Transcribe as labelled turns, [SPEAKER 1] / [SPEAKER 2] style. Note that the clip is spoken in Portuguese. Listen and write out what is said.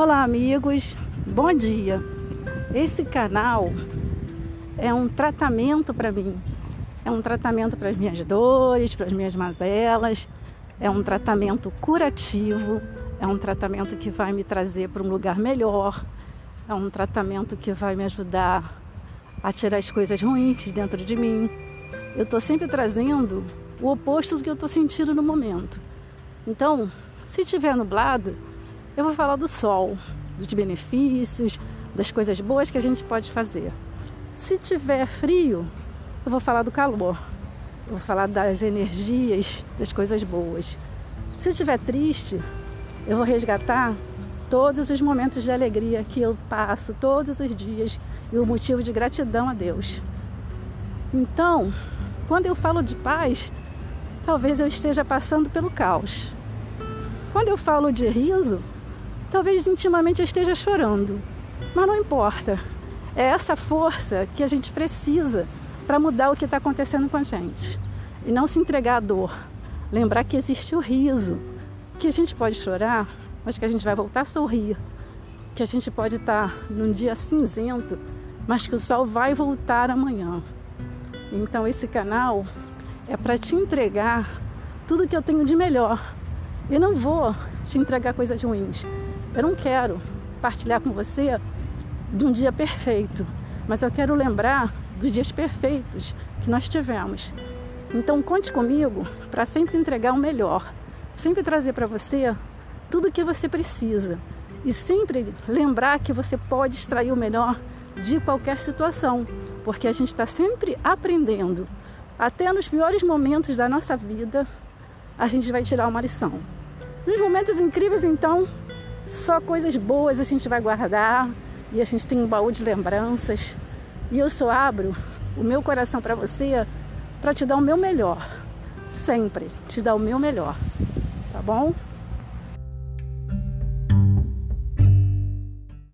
[SPEAKER 1] Olá, amigos. Bom dia. Esse canal é um tratamento para mim. É um tratamento para as minhas dores, para as minhas mazelas. É um tratamento curativo. É um tratamento que vai me trazer para um lugar melhor. É um tratamento que vai me ajudar a tirar as coisas ruins dentro de mim. Eu estou sempre trazendo o oposto do que eu estou sentindo no momento. Então, se estiver nublado, eu vou falar do sol, dos benefícios, das coisas boas que a gente pode fazer. Se tiver frio, eu vou falar do calor. Eu vou falar das energias, das coisas boas. Se estiver triste, eu vou resgatar todos os momentos de alegria que eu passo todos os dias e o motivo de gratidão a Deus. Então, quando eu falo de paz, talvez eu esteja passando pelo caos. Quando eu falo de riso, Talvez intimamente eu esteja chorando, mas não importa. É essa força que a gente precisa para mudar o que está acontecendo com a gente. E não se entregar à dor. Lembrar que existe o riso, que a gente pode chorar, mas que a gente vai voltar a sorrir. Que a gente pode estar tá num dia cinzento, mas que o sol vai voltar amanhã. Então esse canal é para te entregar tudo que eu tenho de melhor. E não vou te entregar coisas ruins. Eu não quero partilhar com você de um dia perfeito, mas eu quero lembrar dos dias perfeitos que nós tivemos. Então conte comigo para sempre entregar o melhor, sempre trazer para você tudo o que você precisa e sempre lembrar que você pode extrair o melhor de qualquer situação, porque a gente está sempre aprendendo. Até nos piores momentos da nossa vida, a gente vai tirar uma lição. Nos momentos incríveis, então, só coisas boas a gente vai guardar e a gente tem um baú de lembranças. E eu só abro o meu coração para você para te dar o meu melhor. Sempre te dar o meu melhor. Tá bom?